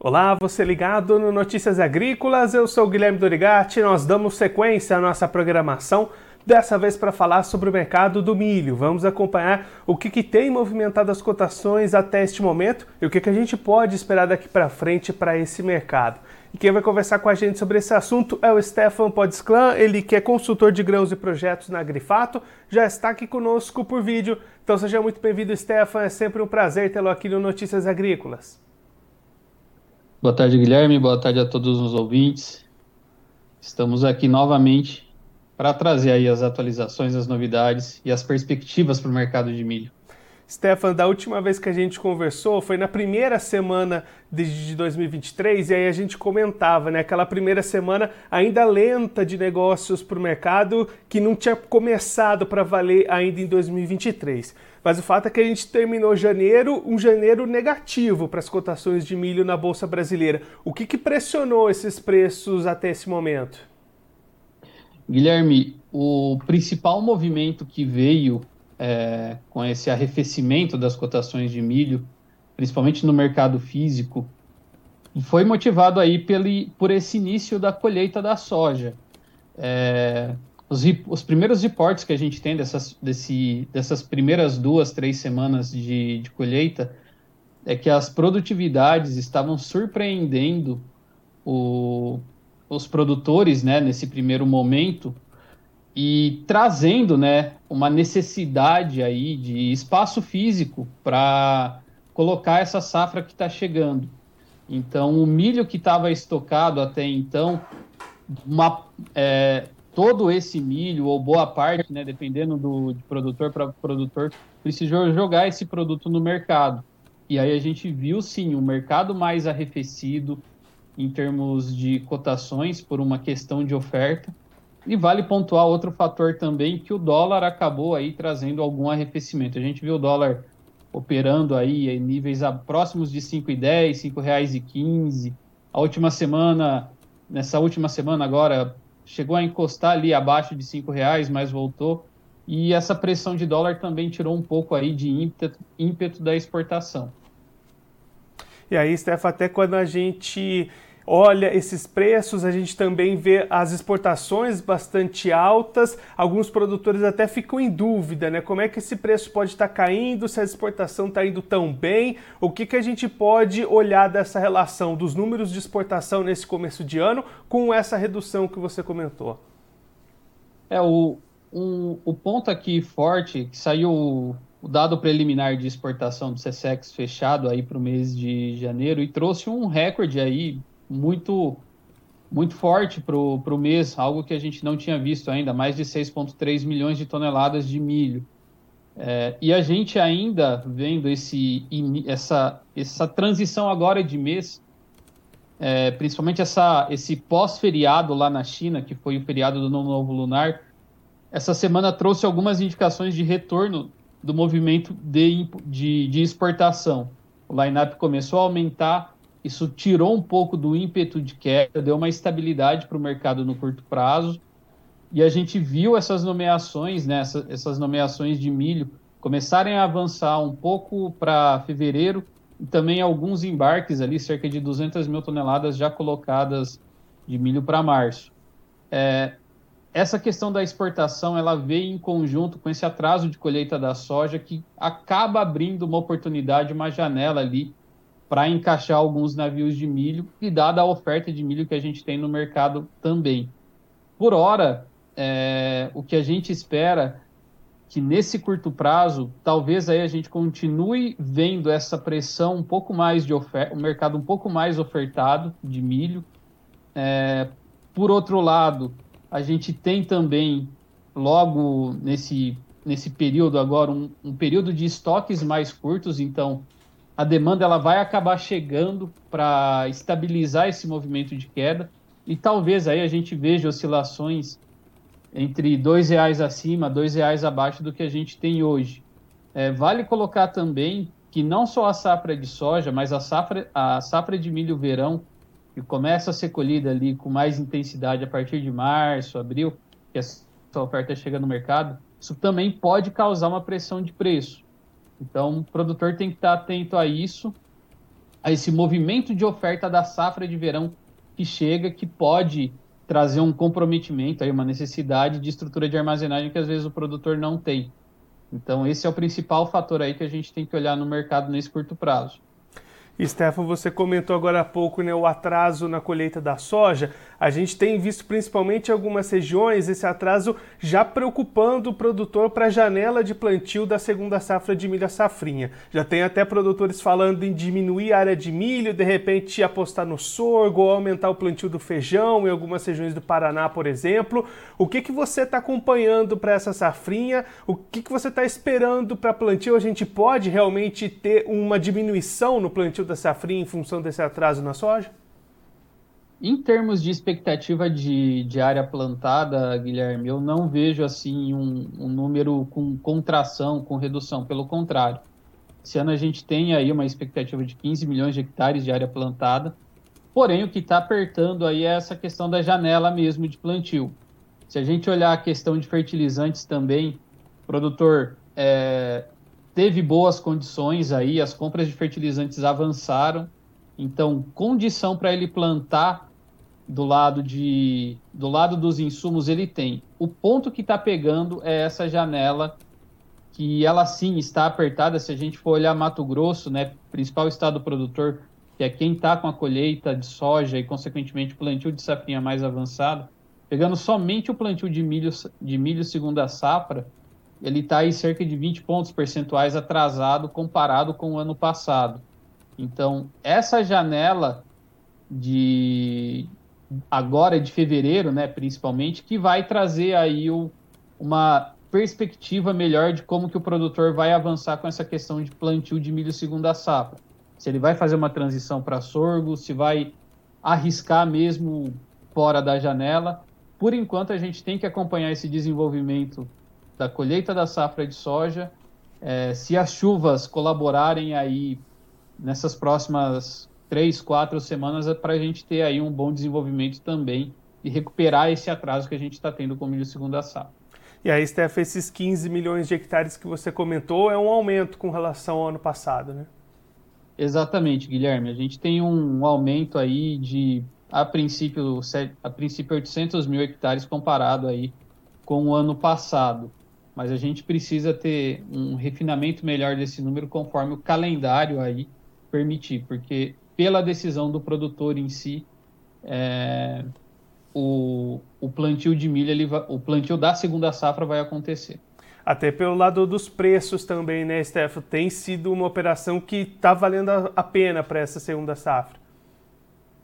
Olá, você ligado no Notícias Agrícolas, eu sou o Guilherme Dorigatti, nós damos sequência à nossa programação, dessa vez para falar sobre o mercado do milho. Vamos acompanhar o que, que tem movimentado as cotações até este momento e o que, que a gente pode esperar daqui para frente para esse mercado. E quem vai conversar com a gente sobre esse assunto é o Stefan Podsclan, ele que é consultor de grãos e projetos na Grifato, já está aqui conosco por vídeo. Então seja muito bem-vindo, Stefan, é sempre um prazer tê-lo aqui no Notícias Agrícolas. Boa tarde, Guilherme. Boa tarde a todos os ouvintes. Estamos aqui novamente para trazer aí as atualizações, as novidades e as perspectivas para o mercado de milho. Stefan, da última vez que a gente conversou foi na primeira semana de 2023 e aí a gente comentava, né? Aquela primeira semana ainda lenta de negócios para o mercado que não tinha começado para valer ainda em 2023. Mas o fato é que a gente terminou janeiro, um janeiro negativo para as cotações de milho na Bolsa Brasileira. O que, que pressionou esses preços até esse momento? Guilherme, o principal movimento que veio é, com esse arrefecimento das cotações de milho, principalmente no mercado físico, foi motivado aí pelo, por esse início da colheita da soja. É, os, os, primeiros reportes que a gente tem dessas, desse, dessas primeiras duas, três semanas de, de colheita é que as produtividades estavam surpreendendo o, os produtores né, nesse primeiro momento e trazendo né, uma necessidade aí de espaço físico para colocar essa safra que está chegando. Então, o milho que estava estocado até então, uma, é, todo esse milho, ou boa parte, né, dependendo do de produtor para produtor, precisou jogar esse produto no mercado. E aí a gente viu, sim, o um mercado mais arrefecido em termos de cotações por uma questão de oferta e vale pontuar outro fator também, que o dólar acabou aí trazendo algum arrefecimento. A gente viu o dólar operando aí em níveis próximos de 5,10, R$ 5,15. A última semana, nessa última semana agora, chegou a encostar ali abaixo de R$ reais, mas voltou. E essa pressão de dólar também tirou um pouco aí de ímpeto, ímpeto da exportação. E aí, Steph, até quando a gente olha esses preços, a gente também vê as exportações bastante altas. Alguns produtores até ficam em dúvida, né? Como é que esse preço pode estar caindo, se a exportação está indo tão bem? O que, que a gente pode olhar dessa relação dos números de exportação nesse começo de ano com essa redução que você comentou? É, o, o ponto aqui forte, que saiu o dado preliminar de exportação do CSEX fechado aí para o mês de janeiro e trouxe um recorde aí muito muito forte para o mês, algo que a gente não tinha visto ainda, mais de 6,3 milhões de toneladas de milho. É, e a gente ainda vendo esse, essa, essa transição agora de mês, é, principalmente essa, esse pós-feriado lá na China, que foi o feriado do Novo Lunar, essa semana trouxe algumas indicações de retorno do movimento de, de, de exportação. O line-up começou a aumentar, isso tirou um pouco do ímpeto de queda, deu uma estabilidade para o mercado no curto prazo. E a gente viu essas nomeações, né, essas, essas nomeações de milho, começarem a avançar um pouco para fevereiro e também alguns embarques ali, cerca de 200 mil toneladas já colocadas de milho para março. É, essa questão da exportação ela veio em conjunto com esse atraso de colheita da soja que acaba abrindo uma oportunidade, uma janela ali para encaixar alguns navios de milho e dada a oferta de milho que a gente tem no mercado também. Por hora, é, o que a gente espera que nesse curto prazo, talvez aí a gente continue vendo essa pressão um pouco mais de oferta, o mercado um pouco mais ofertado de milho. É, por outro lado, a gente tem também, logo nesse, nesse período agora, um, um período de estoques mais curtos, então a demanda ela vai acabar chegando para estabilizar esse movimento de queda e talvez aí a gente veja oscilações entre R$ reais acima, R$ reais abaixo do que a gente tem hoje. É, vale colocar também que não só a safra de soja, mas a safra, a safra de milho verão, que começa a ser colhida ali com mais intensidade a partir de março, abril, que essa oferta chega no mercado, isso também pode causar uma pressão de preço. Então, o produtor tem que estar atento a isso. a esse movimento de oferta da safra de verão que chega, que pode trazer um comprometimento, aí, uma necessidade de estrutura de armazenagem que às vezes o produtor não tem. Então, esse é o principal fator aí que a gente tem que olhar no mercado nesse curto prazo. Stefan, você comentou agora há pouco né, o atraso na colheita da soja. A gente tem visto principalmente em algumas regiões esse atraso já preocupando o produtor para a janela de plantio da segunda safra de milho safrinha. Já tem até produtores falando em diminuir a área de milho, de repente apostar no sorgo ou aumentar o plantio do feijão em algumas regiões do Paraná, por exemplo. O que, que você está acompanhando para essa safrinha? O que, que você está esperando para plantio? A gente pode realmente ter uma diminuição no plantio da safrinha em função desse atraso na soja? Em termos de expectativa de, de área plantada, Guilherme, eu não vejo assim um, um, número com contração, com redução. Pelo contrário, esse ano a gente tem aí uma expectativa de 15 milhões de hectares de área plantada. Porém, o que está apertando aí é essa questão da janela mesmo de plantio. Se a gente olhar a questão de fertilizantes também, o produtor é, teve boas condições aí, as compras de fertilizantes avançaram. Então, condição para ele plantar do lado de do lado dos insumos ele tem. O ponto que está pegando é essa janela que ela sim está apertada. Se a gente for olhar Mato Grosso, né, principal estado produtor, que é quem está com a colheita de soja e consequentemente plantio de safrinha mais avançado, pegando somente o plantio de milho de milho segunda safra, ele está aí cerca de 20 pontos percentuais atrasado comparado com o ano passado. Então, essa janela de, agora de fevereiro, né, principalmente, que vai trazer aí o, uma perspectiva melhor de como que o produtor vai avançar com essa questão de plantio de milho segunda safra. Se ele vai fazer uma transição para sorgo, se vai arriscar mesmo fora da janela. Por enquanto, a gente tem que acompanhar esse desenvolvimento da colheita da safra de soja. É, se as chuvas colaborarem aí nessas próximas três, quatro semanas é para a gente ter aí um bom desenvolvimento também e recuperar esse atraso que a gente está tendo com o milho segunda safra. E aí, Steph, esses 15 milhões de hectares que você comentou é um aumento com relação ao ano passado, né? Exatamente, Guilherme. A gente tem um aumento aí de, a princípio, a princípio 800 mil hectares comparado aí com o ano passado. Mas a gente precisa ter um refinamento melhor desse número conforme o calendário aí permitir, porque pela decisão do produtor em si, é, o, o plantio de milho, ele vai, o plantio da segunda safra vai acontecer. Até pelo lado dos preços também, né, Stefano? Tem sido uma operação que está valendo a pena para essa segunda safra.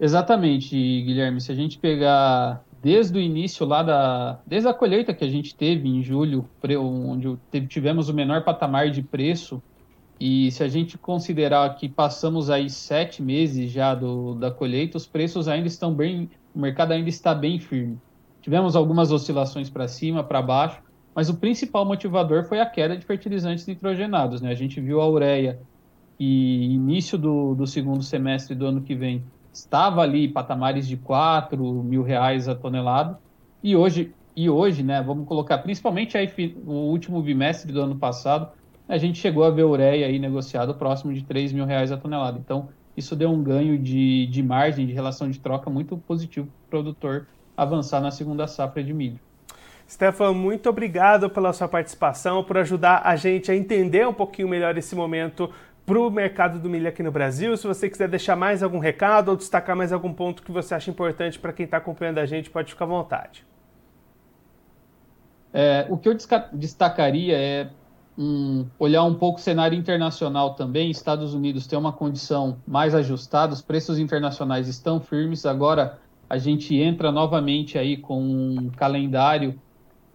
Exatamente, Guilherme. Se a gente pegar desde o início lá da. Desde a colheita que a gente teve em julho, onde tivemos o menor patamar de preço e se a gente considerar que passamos aí sete meses já do, da colheita, os preços ainda estão bem, o mercado ainda está bem firme. Tivemos algumas oscilações para cima, para baixo, mas o principal motivador foi a queda de fertilizantes nitrogenados. Né? A gente viu a ureia, que início do, do segundo semestre do ano que vem estava ali patamares de 4 mil reais a tonelada, e hoje, e hoje né, vamos colocar principalmente aí, o último bimestre do ano passado, a gente chegou a ver ureia aí negociado próximo de 3 mil reais a tonelada. Então, isso deu um ganho de, de margem, de relação de troca muito positivo para o produtor avançar na segunda safra de milho. Stefan, muito obrigado pela sua participação, por ajudar a gente a entender um pouquinho melhor esse momento para o mercado do milho aqui no Brasil. Se você quiser deixar mais algum recado ou destacar mais algum ponto que você acha importante para quem está acompanhando a gente, pode ficar à vontade. É, o que eu destacaria é um, olhar um pouco o cenário internacional também, Estados Unidos tem uma condição mais ajustada, os preços internacionais estão firmes, agora a gente entra novamente aí com um calendário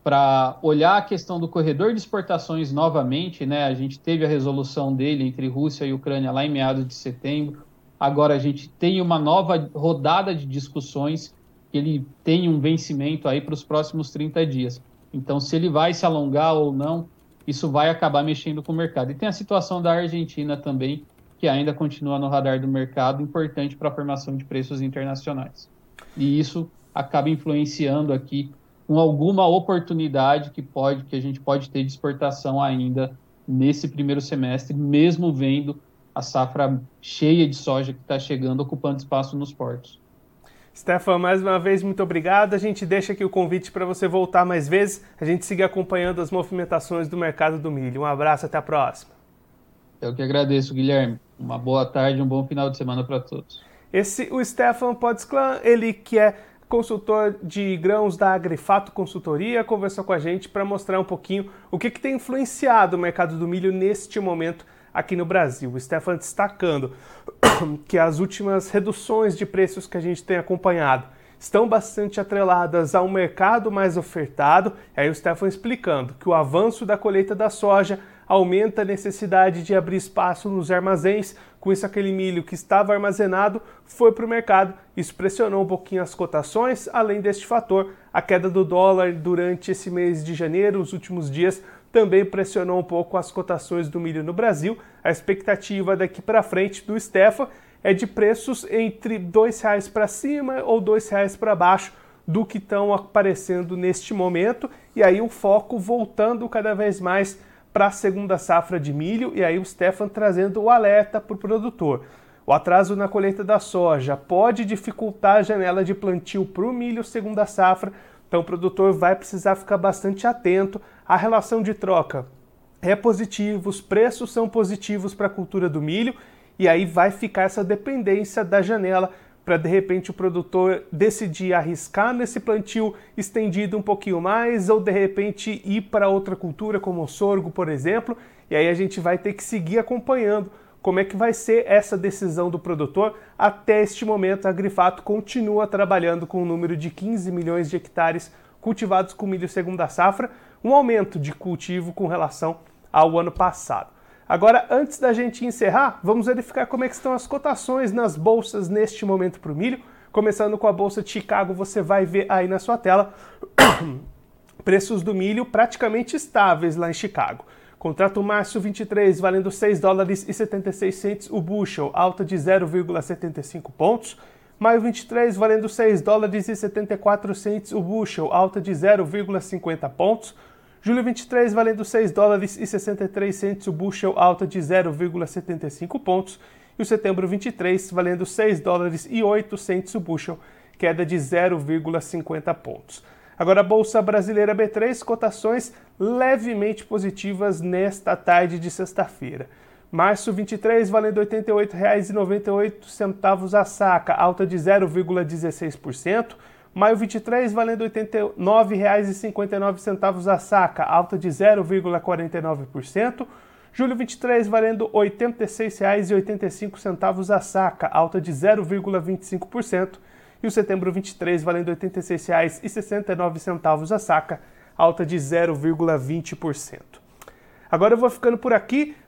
para olhar a questão do corredor de exportações novamente, né? A gente teve a resolução dele entre Rússia e Ucrânia lá em meados de setembro. Agora a gente tem uma nova rodada de discussões, ele tem um vencimento aí para os próximos 30 dias. Então, se ele vai se alongar ou não, isso vai acabar mexendo com o mercado. E tem a situação da Argentina também, que ainda continua no radar do mercado, importante para a formação de preços internacionais. E isso acaba influenciando aqui com alguma oportunidade que pode que a gente pode ter de exportação ainda nesse primeiro semestre, mesmo vendo a safra cheia de soja que está chegando, ocupando espaço nos portos. Stefan, mais uma vez, muito obrigado. A gente deixa aqui o convite para você voltar mais vezes, a gente seguir acompanhando as movimentações do mercado do milho. Um abraço, até a próxima. Eu que agradeço, Guilherme. Uma boa tarde, um bom final de semana para todos. Esse, o Stefan Podsclan, ele que é consultor de grãos da Agrifato Consultoria, conversou com a gente para mostrar um pouquinho o que, que tem influenciado o mercado do milho neste momento aqui no Brasil. O Stefan destacando que as últimas reduções de preços que a gente tem acompanhado estão bastante atreladas a um mercado mais ofertado. E aí o Stefan explicando que o avanço da colheita da soja aumenta a necessidade de abrir espaço nos armazéns. Com isso, aquele milho que estava armazenado foi para o mercado. Isso pressionou um pouquinho as cotações. Além deste fator, a queda do dólar durante esse mês de janeiro, os últimos dias, também pressionou um pouco as cotações do milho no Brasil. A expectativa daqui para frente do Stefa é de preços entre R$ 2,00 para cima ou R$ 2,00 para baixo do que estão aparecendo neste momento. E aí o foco voltando cada vez mais para a segunda safra de milho, e aí o Stefan trazendo o alerta para o produtor. O atraso na colheita da soja pode dificultar a janela de plantio para o milho segunda safra, então o produtor vai precisar ficar bastante atento. à relação de troca é positiva, os preços são positivos para a cultura do milho, e aí vai ficar essa dependência da janela para de repente o produtor decidir arriscar nesse plantio estendido um pouquinho mais ou de repente ir para outra cultura como o sorgo, por exemplo, e aí a gente vai ter que seguir acompanhando como é que vai ser essa decisão do produtor. Até este momento, a Grifato continua trabalhando com um número de 15 milhões de hectares cultivados com milho segunda safra, um aumento de cultivo com relação ao ano passado. Agora, antes da gente encerrar, vamos verificar como é estão as cotações nas bolsas neste momento para o milho. Começando com a bolsa de Chicago, você vai ver aí na sua tela preços do milho praticamente estáveis lá em Chicago. Contrato março 23 valendo 6 dólares e 76 centes o bushel, alta de 0,75 pontos. Maio 23 valendo 6 dólares e 74 centes o bushel, alta de 0,50 pontos. Julho 23 valendo 6 dólares e 63 centes o bushel, alta de 0,75 pontos. E o setembro 23 valendo 6 dólares e 8 centes o bushel, queda de 0,50 pontos. Agora a Bolsa Brasileira B3, cotações levemente positivas nesta tarde de sexta-feira. Março 23 valendo R$ 88,98 a saca, alta de 0,16%. Maio 23 valendo R$ 89,59 a saca, alta de 0,49%. Julho 23 valendo R$ 86,85 a saca, alta de 0,25%. E o setembro 23 valendo R$ 86,69 a saca, alta de 0,20%. Agora eu vou ficando por aqui,